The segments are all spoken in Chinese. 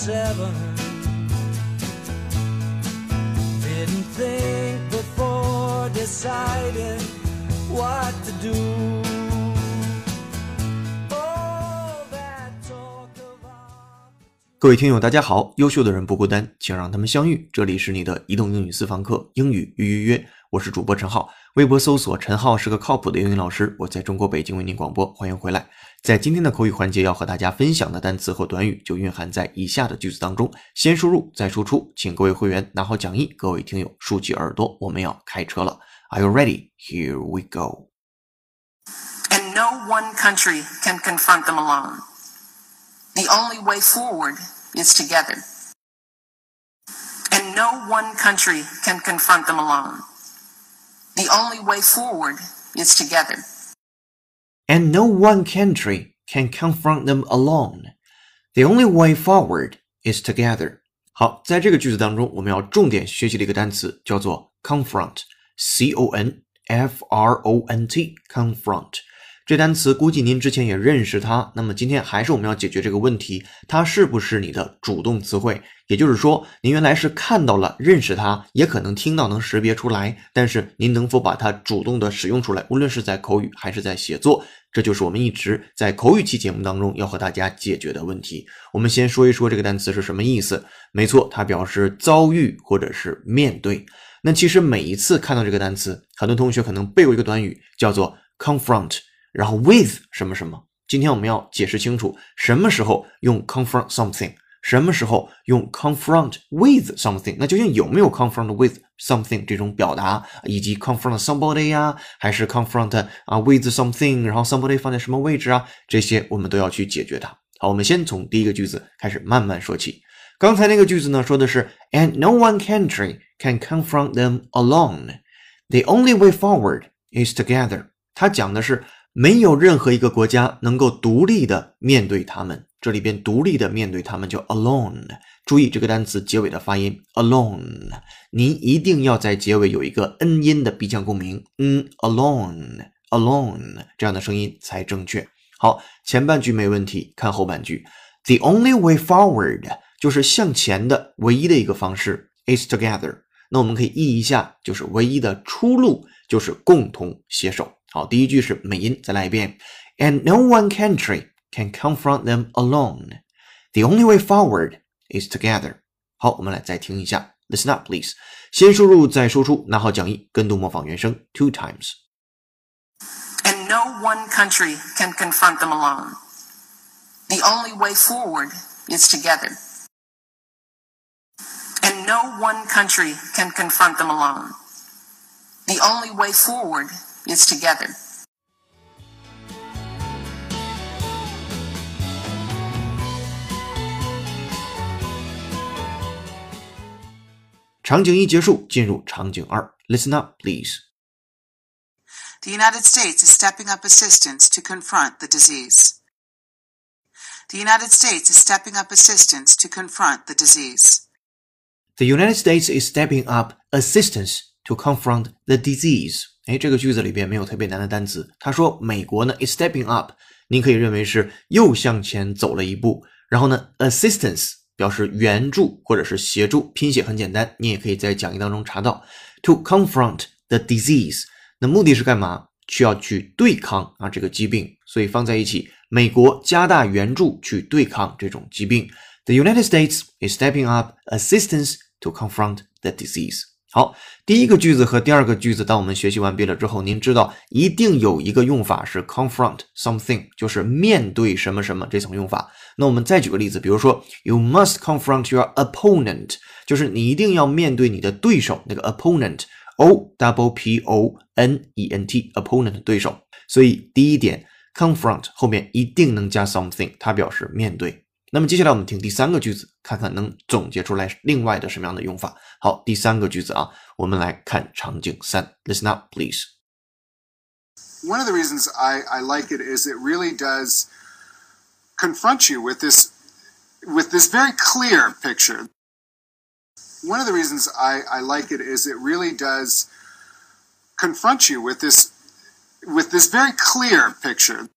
seven. Didn't think before deciding what to do. That talk of our 各位听友，大家好！优秀的人不孤单，请让他们相遇。这里是你的移动英语私房课，英语预约约，我是主播陈浩。微博搜索“陈浩是个靠谱的英语老师”，我在中国北京为您广播，欢迎回来。在今天的口语环节，要和大家分享的单词和短语就蕴含在以下的句子当中。先输入，再输出，请各位会员拿好讲义，各位听友竖起耳朵，我们要开车了。Are you ready? Here we go. and no one country can confront them alone. The only way forward is together. And no one country can confront them alone. The only way forward is together. And no one country can confront them alone. The only way forward is together. 好，在这个句子当中，我们要重点学习的一个单词叫做 confront，c o n f r o n t，confront。 这单词估计您之前也认识它，那么今天还是我们要解决这个问题，它是不是你的主动词汇？也就是说，您原来是看到了、认识它，也可能听到、能识别出来，但是您能否把它主动的使用出来？无论是在口语还是在写作，这就是我们一直在口语期节目当中要和大家解决的问题。我们先说一说这个单词是什么意思。没错，它表示遭遇或者是面对。那其实每一次看到这个单词，很多同学可能背过一个短语叫做 confront。然后 with 什么什么，今天我们要解释清楚什么时候用 confront something，什么时候用 confront with something。那究竟有没有 confront with something 这种表达，以及 confront somebody 呀，还是 confront 啊 with something，然后 somebody 放在什么位置啊？这些我们都要去解决它。好，我们先从第一个句子开始慢慢说起。刚才那个句子呢，说的是 and no one country can confront them alone. The only way forward is together. 它讲的是。没有任何一个国家能够独立的面对他们。这里边独立的面对他们叫 alone。注意这个单词结尾的发音 alone。您一定要在结尾有一个 n 音的鼻腔共鸣，嗯，alone，alone 这样的声音才正确。好，前半句没问题，看后半句。The only way forward 就是向前的唯一的一个方式 is together。那我们可以译一下，就是唯一的出路就是共同携手。好，第一句是美音，再来一遍。And no one country can confront them alone. The only way forward is together. 好，我们来再听一下。Listen up, please. 先输入再输出，拿好讲义，跟读模仿原声 two times. And no one country can confront them alone. The only way forward is together. And no one country can confront them alone. The only way forward is together. Listen up, please. The United States is stepping up assistance to confront the disease. The United States is stepping up assistance to confront the disease. The United States is stepping up assistance to confront the disease. 哎，这个句子里边没有特别难的单词。他说美国呢 is stepping up，您可以认为是又向前走了一步。然后呢，assistance 表示援助或者是协助，拼写很简单，你也可以在讲义当中查到。To confront the disease，那目的是干嘛？需要去对抗啊这个疾病，所以放在一起，美国加大援助去对抗这种疾病。The United States is stepping up assistance to confront the disease。好，第一个句子和第二个句子，当我们学习完毕了之后，您知道一定有一个用法是 confront something，就是面对什么什么这层用法。那我们再举个例子，比如说 you must confront your opponent，就是你一定要面对你的对手，那个 opponent，o double p o n e n t，opponent 对手。所以第一点 confront 后面一定能加 something，它表示面对。那么接下来我们听第三个句子，看看能总结出来另外的什么样的用法。好，第三个句子啊，我们来看场景三。Listen up, please. One of the reasons I, I like it is it really does confront you with this with this very clear picture. One of the reasons I, I like it is it really does confront you with this with this very clear picture.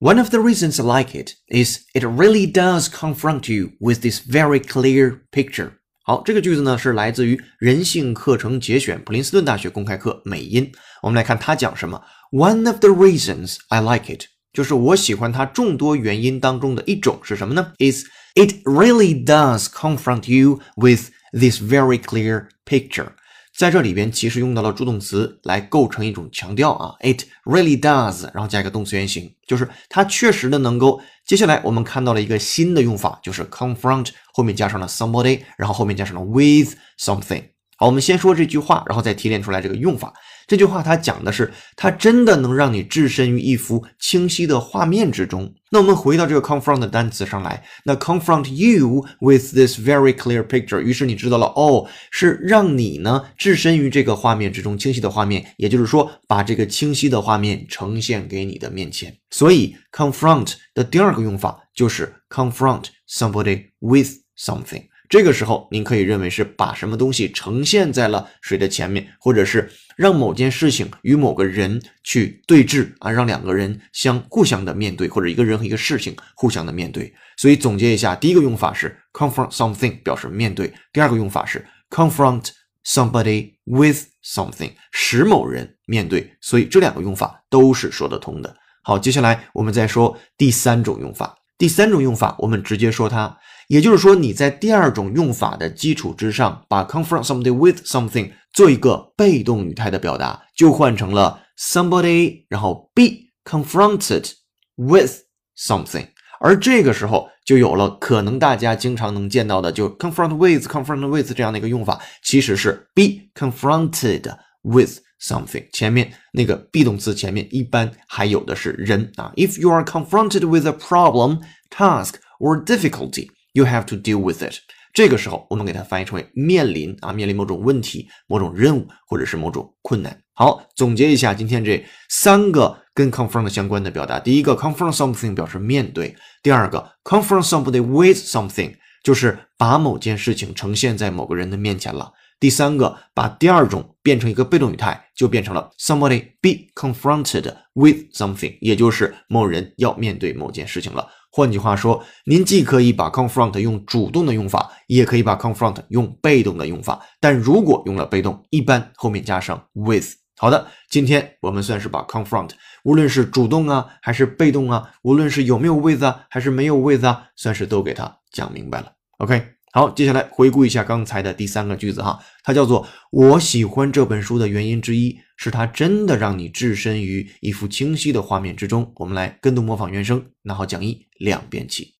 One of the reasons I like it is it really does confront you with this very clear picture. 好，这个句子呢是来自于人性课程节选，普林斯顿大学公开课美音。我们来看它讲什么。One of the reasons I like it，就是我喜欢它众多原因当中的一种是什么呢？Is it really does confront you with this very clear picture. 在这里边其实用到了助动词来构成一种强调啊，it really does，然后加一个动词原形，就是它确实的能够。接下来我们看到了一个新的用法，就是 confront 后面加上了 somebody，然后后面加上了 with something。好，我们先说这句话，然后再提炼出来这个用法。这句话它讲的是，它真的能让你置身于一幅清晰的画面之中。那我们回到这个 confront 的单词上来，那 confront you with this very clear picture，于是你知道了，哦，是让你呢置身于这个画面之中，清晰的画面，也就是说，把这个清晰的画面呈现给你的面前。所以 confront 的第二个用法就是 confront somebody with something。这个时候，您可以认为是把什么东西呈现在了谁的前面，或者是让某件事情与某个人去对峙啊，让两个人相互相的面对，或者一个人和一个事情互相的面对。所以总结一下，第一个用法是 confront something，表示面对；第二个用法是 confront somebody with something，使某人面对。所以这两个用法都是说得通的。好，接下来我们再说第三种用法。第三种用法，我们直接说它。也就是说，你在第二种用法的基础之上，把 confront somebody with something 做一个被动语态的表达，就换成了 somebody，然后 be confronted with something。而这个时候就有了可能大家经常能见到的，就 confront with confront with 这样的一个用法，其实是 be confronted with something。前面那个 be 动词前面一般还有的是人啊。If you are confronted with a problem, task or difficulty。 You have to deal with it。这个时候，我们给它翻译成为面临啊，面临某种问题、某种任务或者是某种困难。好，总结一下今天这三个跟 confront 相关的表达。第一个，confront something 表示面对；第二个，confront somebody with something 就是把某件事情呈现在某个人的面前了；第三个，把第二种变成一个被动语态，就变成了 somebody be confronted with something，也就是某人要面对某件事情了。换句话说，您既可以把 confront 用主动的用法，也可以把 confront 用被动的用法。但如果用了被动，一般后面加上 with。好的，今天我们算是把 confront，无论是主动啊，还是被动啊，无论是有没有 with 啊，还是没有 with 啊，算是都给它讲明白了。OK。好，接下来回顾一下刚才的第三个句子哈，它叫做“我喜欢这本书的原因之一是它真的让你置身于一幅清晰的画面之中”。我们来跟读模仿原声，拿好讲义，两遍起。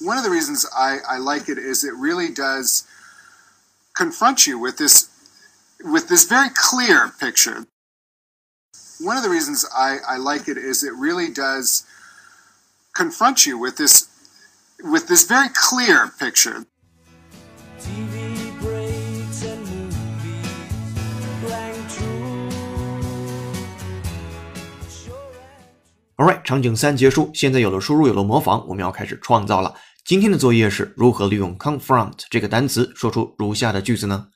One of the reasons I, I like it is it really does confront you with this with this very clear picture. One of the reasons I, I like it is it really does confront you with this with this very clear picture. TV breaks and Alright，场景三结束，现在有了输入，有了模仿，我们要开始创造了。今天的作业是如何利用 confront 这个单词说出如下的句子呢？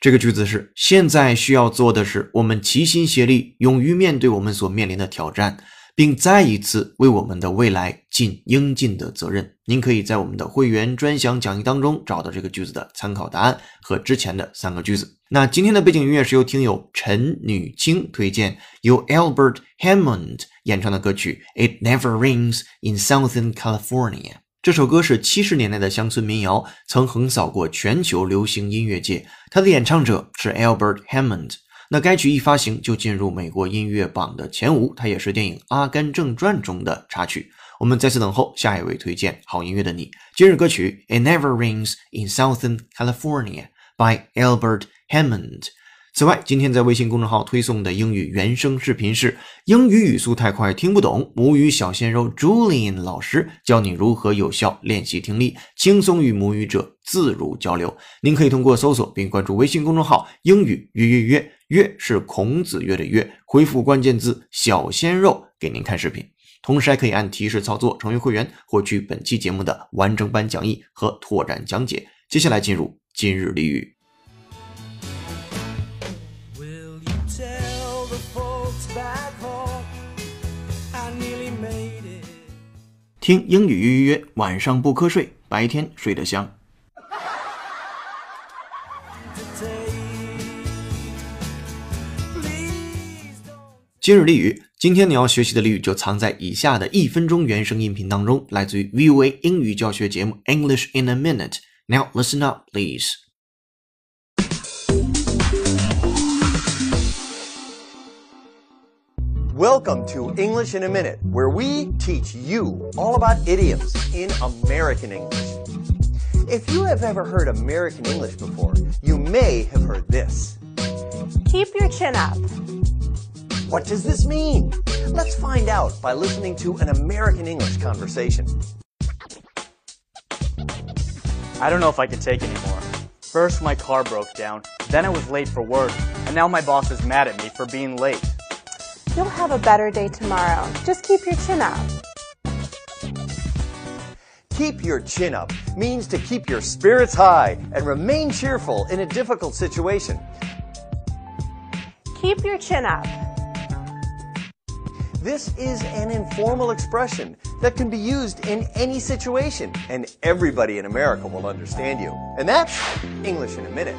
这个句子是：现在需要做的是，我们齐心协力，勇于面对我们所面临的挑战。并再一次为我们的未来尽应尽的责任。您可以在我们的会员专享讲义当中找到这个句子的参考答案和之前的三个句子。那今天的背景音乐是由听友陈女清推荐，由 Albert Hammond 演唱的歌曲《It Never Rains in Southern California》。这首歌是七十年代的乡村民谣，曾横扫过全球流行音乐界。它的演唱者是 Albert Hammond。那该曲一发行就进入美国音乐榜的前五，它也是电影《阿甘正传》中的插曲。我们再次等候下一位推荐好音乐的你。今日歌曲《It Never Rains in Southern California》by Albert Hammond。此外，今天在微信公众号推送的英语原声视频是英语语速太快听不懂，母语小鲜肉 Julian 老师教你如何有效练习听力，轻松与母语者自如交流。您可以通过搜索并关注微信公众号“英语约约约”，约是孔子约的约，回复关键字“小鲜肉”给您看视频。同时还可以按提示操作成为会员，获取本期节目的完整版讲义和拓展讲解。接下来进入今日俚语。听英语约约约，晚上不瞌睡，白天睡得香。今日例语，今天你要学习的例语就藏在以下的一分钟原声音频当中，来自于 VOA 英语教学节目 English in a Minute。Now listen up, please. Welcome to English in a Minute, where we teach you all about idioms in American English. If you have ever heard American English before, you may have heard this. Keep your chin up. What does this mean? Let's find out by listening to an American English conversation. I don't know if I can take anymore. First, my car broke down, then I was late for work, and now my boss is mad at me for being late. You'll have a better day tomorrow. Just keep your chin up. Keep your chin up means to keep your spirits high and remain cheerful in a difficult situation. Keep your chin up. This is an informal expression that can be used in any situation, and everybody in America will understand you. And that's English in a Minute.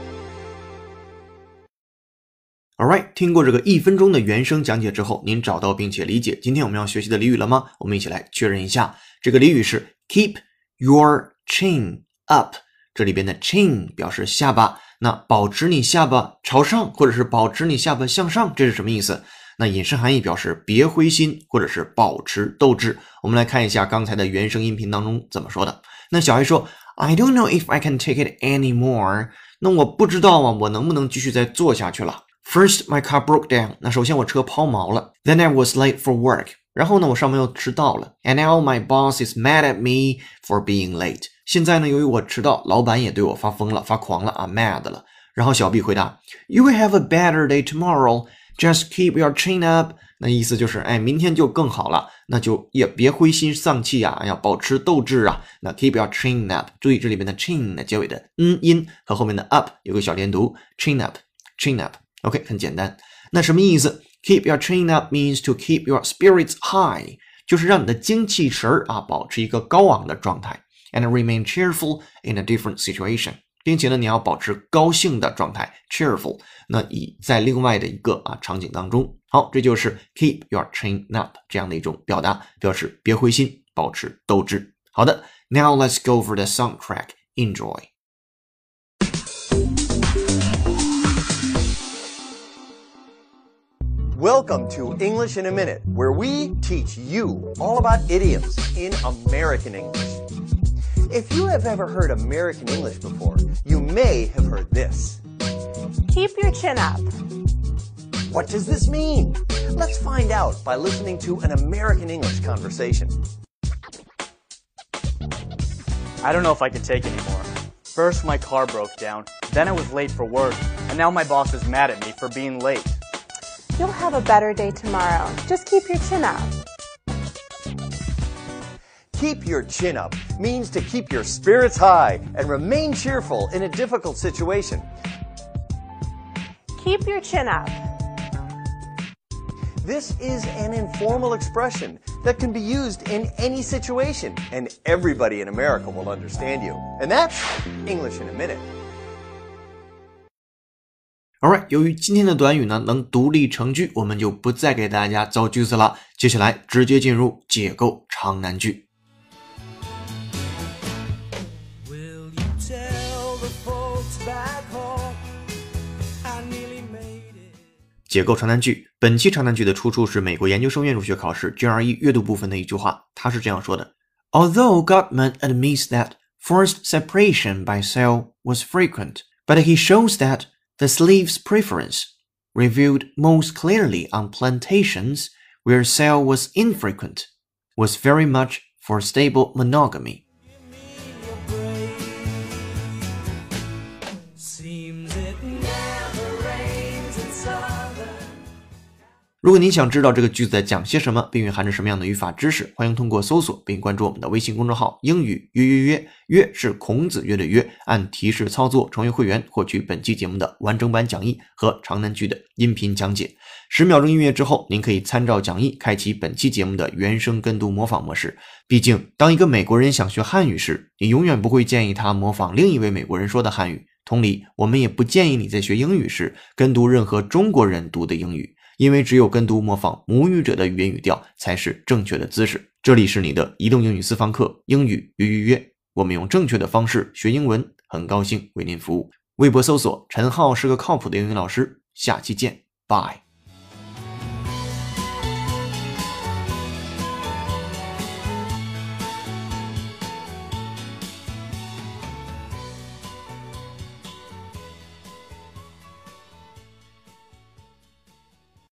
Alright，听过这个一分钟的原声讲解之后，您找到并且理解今天我们要学习的俚语了吗？我们一起来确认一下。这个俚语是 keep your chin up，这里边的 chin 表示下巴，那保持你下巴朝上，或者是保持你下巴向上，这是什么意思？ 那引申含义表示别灰心，或者是保持斗志。我们来看一下刚才的原声音频当中怎么说的。那小 A 说：“I don't know if I can take it anymore。”那我不知道啊，我能不能继续再做下去了？First, my car broke down. 那首先我车抛锚了。Then I was late for work. 然后呢，我上班又迟到了。And now my boss is mad at me for being late. 现在呢，由于我迟到，老板也对我发疯了，发狂了啊，mad 了。然后小 B 回答：You will have a better day tomorrow. Just keep your chin up. 那意思就是，哎，明天就更好了，那就也别灰心丧气啊，要保持斗志啊。那 keep your chin up，注意这里边的 chin 结尾的嗯音和后面的 up 有个小连读，chin up，chin up。OK，很简单。那什么意思？Keep your chin up means to keep your spirits high，就是让你的精气神儿啊保持一个高昂的状态，and remain cheerful in a different situation，并且呢你要保持高兴的状态，cheerful。那以在另外的一个啊场景当中，好，这就是 keep your chin up 这样的一种表达，表示别灰心，保持斗志。好的，Now let's go for the soundtrack. Enjoy. Welcome to English in a Minute, where we teach you all about idioms in American English. If you have ever heard American English before, you may have heard this. Keep your chin up. What does this mean? Let's find out by listening to an American English conversation. I don't know if I can take anymore. First, my car broke down, then I was late for work, and now my boss is mad at me for being late. You'll have a better day tomorrow. Just keep your chin up. Keep your chin up means to keep your spirits high and remain cheerful in a difficult situation. Keep your chin up. This is an informal expression that can be used in any situation, and everybody in America will understand you. And that's English in a Minute. Alright，由于今天的短语呢能独立成句，我们就不再给大家造句子了。接下来直接进入解构长难句。 解构长难句，本期长难句的出处是美国研究生院入学考试 GRE 阅读部分的一句话，它是这样说的：Although Gottman admits that forced separation by cell was frequent, but he shows that the slave's preference, revealed most clearly on plantations where cell was infrequent, was very much for stable monogamy. 如果您想知道这个句子在讲些什么，并蕴含着什么样的语法知识，欢迎通过搜索并关注我们的微信公众号“英语约约约”，约是孔子约的约。按提示操作成为会员，获取本期节目的完整版讲义和长难句的音频讲解。十秒钟音乐之后，您可以参照讲义开启本期节目的原声跟读模仿模式。毕竟，当一个美国人想学汉语时，你永远不会建议他模仿另一位美国人说的汉语。同理，我们也不建议你在学英语时跟读任何中国人读的英语。因为只有跟读模仿母语者的语言语调才是正确的姿势。这里是你的移动英语私房课，英语约约约，我们用正确的方式学英文，很高兴为您服务。微博搜索陈浩是个靠谱的英语老师，下期见，拜。